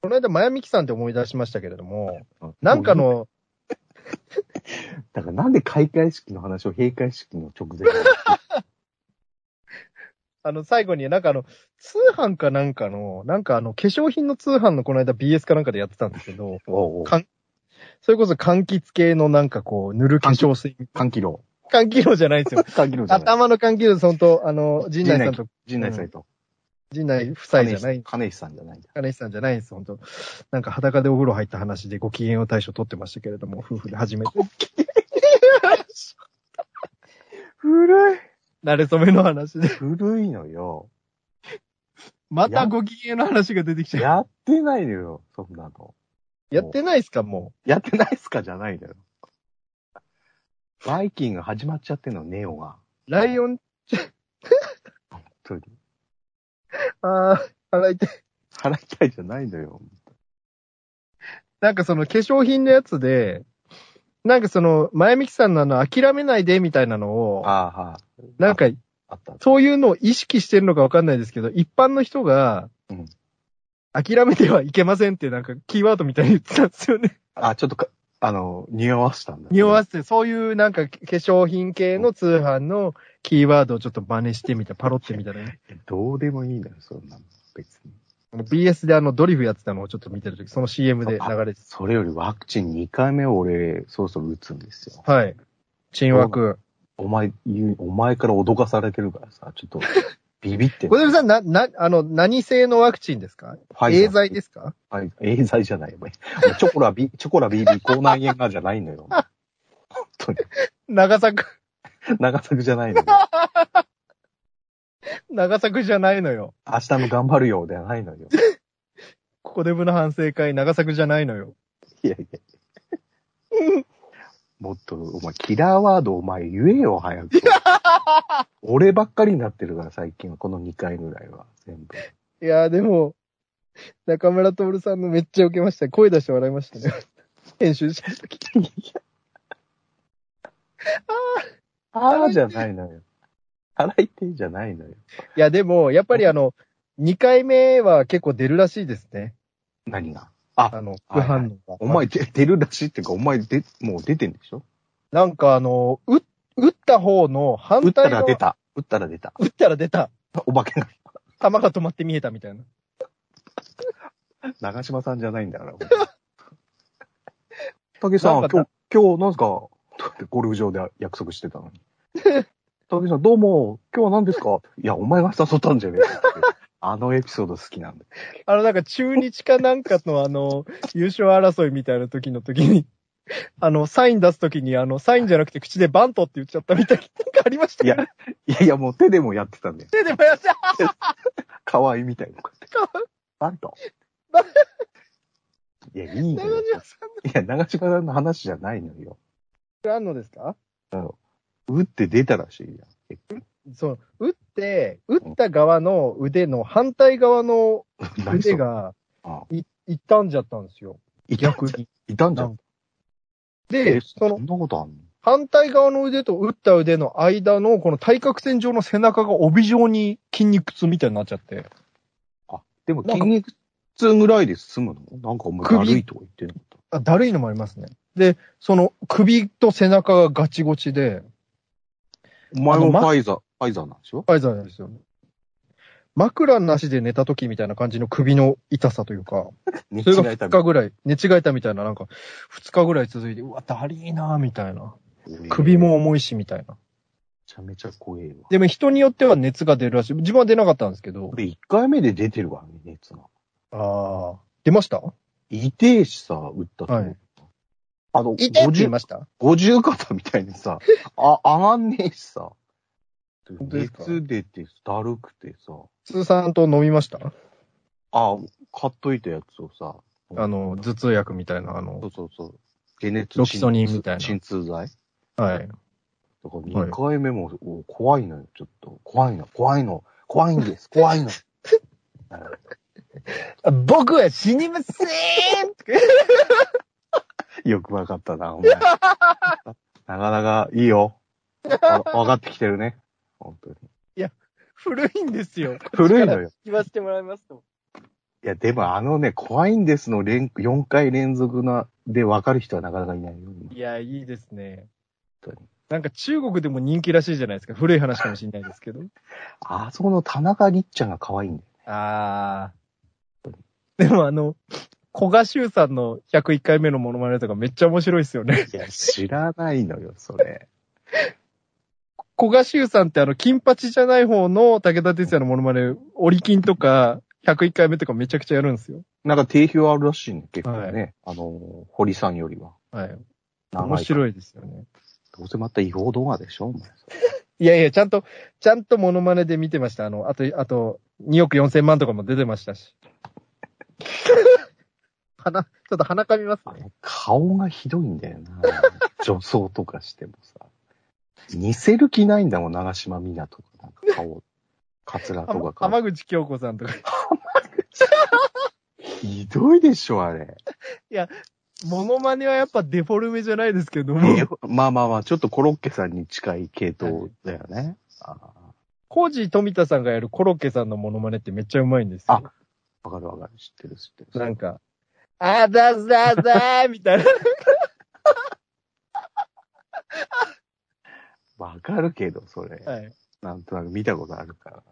この間、マヤミキさんって思い出しましたけれども、うんなんか、の、だからなんで開会式の話を閉会式の直前に あの、最後になんかあの、通販かなんかの、なんかあの、化粧品の通販のこの間 BS かなんかでやってたんですけど、おうおうかんそれこそ柑橘系のなんかこう、塗る化粧水。歓喜楼。柑橘色じゃないんですよ。歓喜楼じゃない。頭の柑橘色、ほんと、あの、陣内さんと、陣内さんと。陣内夫妻じゃない、金石さんじゃない。金石さんじゃないんです、本当なんか裸でお風呂入った話でご機嫌を大賞取ってましたけれども、夫婦で初めて。古い。慣れ初めの話で。古いのよ。またご機嫌の話が出てきちゃう。やってないのよ、そんなの。やってないっすか、もやってないっすかじゃないのよ。バイキング始まっちゃってんの、ネオが。う。ライオン、本当に。あー、洗いて。払いたいじゃないのよ。なんかその化粧品のやつで、なんかその、前みきさんのあの、諦めないでみたいなのを、ああ、はい。なんか、あった。そういうのを意識してるのかわかんないですけど、一般の人が、うん諦めてはいけませんってなんかキーワードみたいに言ってたんですよね。あ、ちょっとか、あの、匂わしたんだ。匂わせて、そういうなんか化粧品系の通販のキーワードをちょっと真似してみた、パロってみたらね。どうでもいいのよ、そんなの。別に。BS であのドリフやってたのをちょっと見てるとき、その CM で流れてそれよりワクチン2回目を俺、そろそろ打つんですよ。た。はい。鎮枠。お前、言うお前から脅かされてるからさ、ちょっと、ビビってんの？小出さん、な、な、あの、何製のワクチンですか？ファイザーエーザイですか？はい。エーザイじゃない。チョコラビ、チョコラ BB 口内炎がじゃないのよ。本当に。長作、長作じゃないのよ。長作じゃないのよ。明日も頑張るよ、ではないのよ。ここで部の反省会、長作じゃないのよ。いやいや。もっと、お前、キラーワードお前言えよ、早く。俺ばっかりになってるから、最近は、この2回ぐらいは、全部。いやーでも、中村徹さんのめっちゃ受けました。声出して笑いましたね。編集した時。ああじゃないのよ。払いてじゃないのよ。いやでも、やっぱりあの、2回目は結構出るらしいですね。何が？あ、あの、副反応が。お前出出るらしいっていうか、お前で、もう出てんでしょ？なんかあの、う、打った方の打った。ら出た。打ったら出た。打ったら出た。お化けが。弾が止まって見えたみたいな。長島さんじゃないんだから。竹 さん、今日、今日、なんすか？ゴルフ場で約束してたのに。竹さん、どうも、今日は何ですか？いや、お前が誘ったんじゃねえかって。あのエピソード好きなんだよ。あのなんか中日かなんかのあの、優勝争いみたいな時の時に、あの、サイン出す時にあの、サインじゃなくて口でバントって言っちゃったみたいな、なんかありましたよね。いやいや、もう手でもやってたんだよ。手でもやった。可愛いみたいな。バントバン。いや、いいの長よ。島さいや、長島さんの話じゃないのよ。んあんのですか？打って出たらしいやん。そう、打って、打った側の腕の反対側の腕があい傷んじゃったんですよ。逆に。いたんじゃん。で、その反対側の腕と打った腕の間のこの対角線上の背中が帯状に筋肉痛みたいになっちゃって。あ、でも筋肉痛ぐらいで済むの？なんかお前首悪いとか言ってなかった。あ、だるいのもありますね。で、その首と背中がガチゴチで、お前もファイザー、ファイザーなんでしょ？ファイザーなんですよ。枕なしで寝た時みたいな感じの首の痛さというか、寝それが2違えたみたい日ぐらい、寝違えたみたいな、なんか、2日ぐらい続いて、うわ、だりーなーみたいな。首も重いし、みたいな。めちゃめちゃ怖えわ。でも人によっては熱が出るらしい。自分は出なかったんですけど。俺1回目で出てるわね、熱が。ああ。出ました？痛えしさ、打ったと。はいあの、痛いって言い50ました？五十肩みたいにさ、あ、上がんねえしさ。熱出て、だるくてさ、通さんと飲みました？あ、買っといたやつをさ、あの、頭痛薬みたいな、あそのう、そうそう。解熱ロキソニンみたいな鎮痛剤？はい。だから2回目も、お怖いのよ、ちょっと。怖いの、怖いの、怖いんです、怖いの。僕は死にません よくわかったな、お前。なかなかいいよ。わわかってきてるね。本当に。古いんですよ。古いのよ。言わせてもらいますと。いや、でもあのね、怖いんですの連4回連続な、でわかる人はなかなかいないよ。今いや、いいですね。本当になんか中国でも人気らしいじゃないですか。古い話かもしれないですけど。あそこの田中りっちゃんが可愛いんだよ。あー。でもあの、小賀修さんの101回目のモノマネとかめっちゃ面白いですよね。いや、知らないのよ、それ。小賀修さんってあの、金八じゃない方の武田鉄矢のモノマネ、オリキンとか、101回目とかめちゃくちゃやるんですよ。なんか定評あるらしいね、結構ね。はあの、堀さんよりは。はい。面白いですよね。どうせまた違法動画でしょお前。いやいや、ちゃんと、ちゃんとモノマネで見てました。あの、あと、あと、2億4千万とかも出てましたし。鼻、ちょっと鼻かみますね。顔がひどいんだよな。女装とかしてもさ。似せる気ないんだもん、長島みなとか。なんか顔、カツラと浜か顔。浜口京子さんとか。ひどいでしょ、あれ。モノマネはやっぱデフォルメじゃないですけども、えまあまあまあ、ちょっとコロッケさんに近い系統だよね。あコージー富田さんがやるコロッケさんのモノマネってめっちゃうまいんですよ。あわかるわかる。知ってる知ってる。なんか、あだざだーみたいな。わかるけど、それ。はい。なんとなく見たことあるから。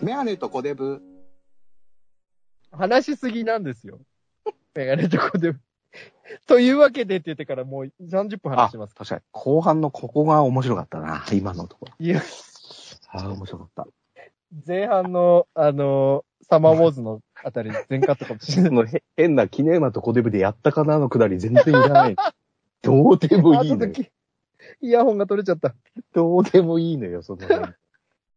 メガネとコデブ。話しすぎなんですよ。メガネとこで。というわけでって言ってからもう30分話してます。確かに。後半のここが面白かったな。今のところ。いや、ああ、面白かった。前半の、あのサマーウォーズのあたり全カットかもしれない。そのへ変なキネーマとコデブでやったかなのくだり全然いらない。どうでもあ、いいのよ。イヤホンが取れちゃった。どうでもいいのよ、その辺。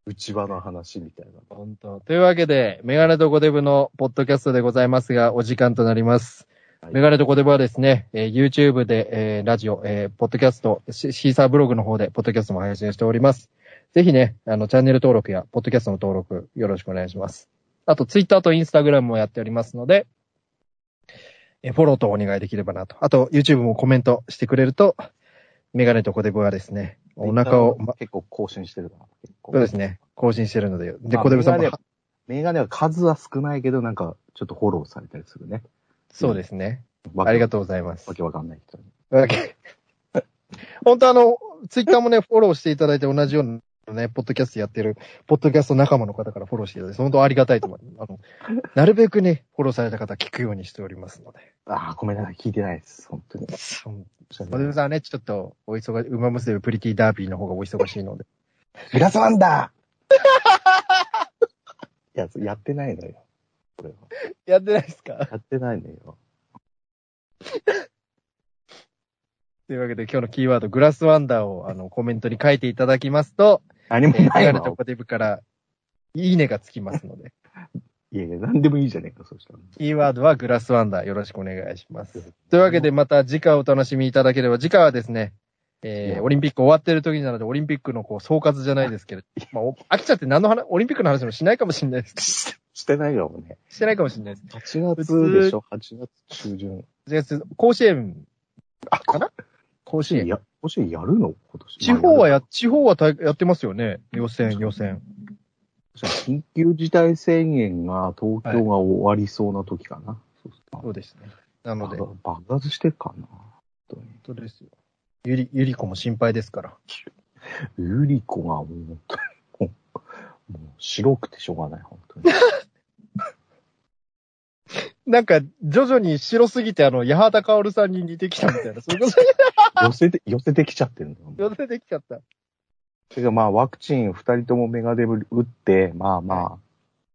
内場の話みたいな。本当。というわけで、メガネとコデブのポッドキャストでございますが、お時間となります。はいメガネとコデブはですね、えー YouTube で、えーラジオ、えーポッドキャストシ、シーサーブログの方で、ポッドキャストも配信しております。ぜひね、あの、チャンネル登録や、ポッドキャストの登録、よろしくお願いします。あと、Twitter と Instagram もやっておりますので、えーフォローとお願いできればなと。あと、YouTube もコメントしてくれると、メガネとコデブはですね、お腹を、ま、結構更新してるから。結構そうですね、更新してるので、で、まあコデブさんもメガネは数は少ないけど、なんか、ちょっとフォローされたりするね。そうですね。わありがとうございますわ。けわかんない人に。本当あの、ツイッターもね、フォローしていただいて同じようなね、ポッドキャストやってる、ポッドキャスト仲間の方からフォローしていただいて、本当ありがたいと思います。あの、なるべくね、フォローされた方は聞くようにしておりますので。ああ、ごめんなさい。聞いてないです。本当に。小出さんはね、ちょっと、お忙しい、馬娘プリティダービーの方がお忙しいので。グラスワンダー いや、やってないのよ。これは。やってないですか？やってないのよ。というわけで今日のキーワード、グラスワンダーをあの、コメントに書いていただきますと、何もえー、ないわメガネと。コデブから、いいねがつきますので。いやいや、なんでもいいじゃねえか、そしたら。キーワードはグラスワンダー。よろしくお願いします。というわけで、また次回お楽しみいただければ、次回はですね、えー、オリンピック終わってる時なので、オリンピックのこう総括じゃないですけれど、まあ、お飽きちゃって何の話、オリンピックの話もしないかもしれないです。してないかもね。してないかもしれないです。8月でしょ ?8 月中旬。8月、甲子園あ、かな？甲子園。や、甲子園やるの？今年。地方はまあや、地方はたやってますよね？予選、予選。緊急事態宣言が東京が終わりそうな時かな。そうそうですね。なので、爆爆発してるかな。本当ですよ。ゆり、ゆり子も心配ですから。ゆり子が本当に、もうもう白くてしょうがない、本当に。なんか、徐々に白すぎて、あの、八幡薫さんに似てきたみたいな、そういうこと？寄せて、寄せてきちゃってるんだよ。寄せてきちゃった。てかまあワクチン二人ともメガデブ打って、まあまあ、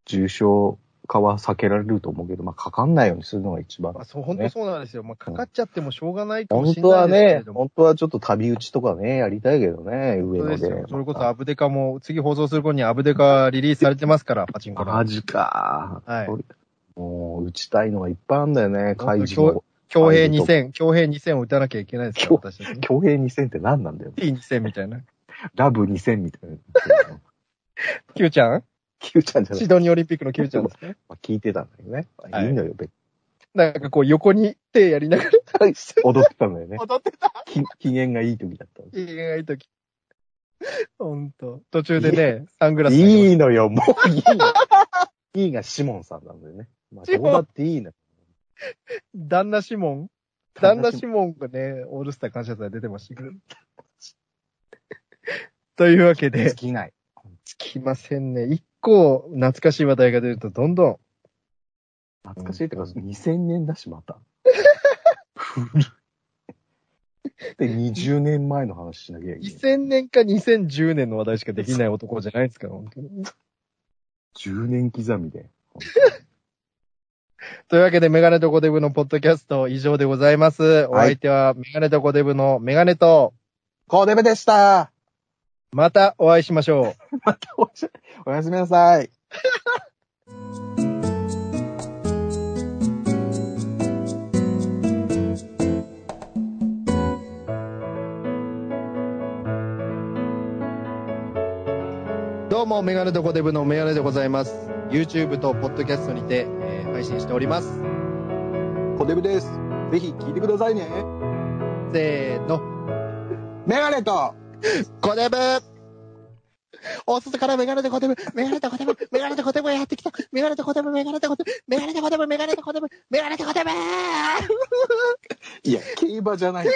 重症化は避けられると思うけど、まあかかんないようにするのが一番まあ、。そう、本当そうなんですよ。まあ、かかっちゃってもしょうがないかもしれ本当はねないですけれ、ども。本当はちょっと旅打ちとかね、やりたいけどね、上野でそうですよ。。それこそアブデカも、次放送する頃にアブデカリリースされてますから、パチンコの。マジか。はいもう、打ちたいのがいっぱいあるんだよね、当会場の。強兵2000、強兵2000を打たなきゃいけないですから、私たちね。強兵2000って何なんだよ。T2000 みたいな。ラブ2000みたいな。Q ちゃん？キューちゃんじゃないシ。ドニーオリンピックの Q ちゃんですね。まあ聞いてたんだけどね。はいいいのよ、別なんかこう横に手やりながらに。踊ってたんだよね。踊ってた？き機嫌がいい時だったんですいいがいいとき。ほんと。途中でね、サングラス。いいのよ、もういいの。いいがシモンさんなんだよね。まあ、どうだっていいのよ。旦那シモン？旦那シモンがね、オールスター感謝祭出てましたけど。というわけで尽、きない。つきませんね。一個懐かしい話題が出るとどんどん。懐かしいってか、2000年だし、また。古い。で、20年前の話しなきゃいけない。2000年か2010年の話題しかできない男じゃないですか、本当に。10年刻みで。というわけで、メガネとコデブのポッドキャスト以上でございます。お相手はメガネとコデブのメガネと、コーデブでしたまたお会いしましょう。またおやすおやすみなさい。どうも、メガネとコデブのメガネでございます。YouTube とポッドキャストにて、えー配信しております。コデブです。ぜひ聞いてくださいね。せーの。メガネとコデブ大外からメガネとコデブ、メガネとコデブ、メガネとコデブがやってきた。メガネとコデブ、メガネとコデブ、メガネとコデブ、メガネとコデブ、メガネとコデブいや、競馬じゃない。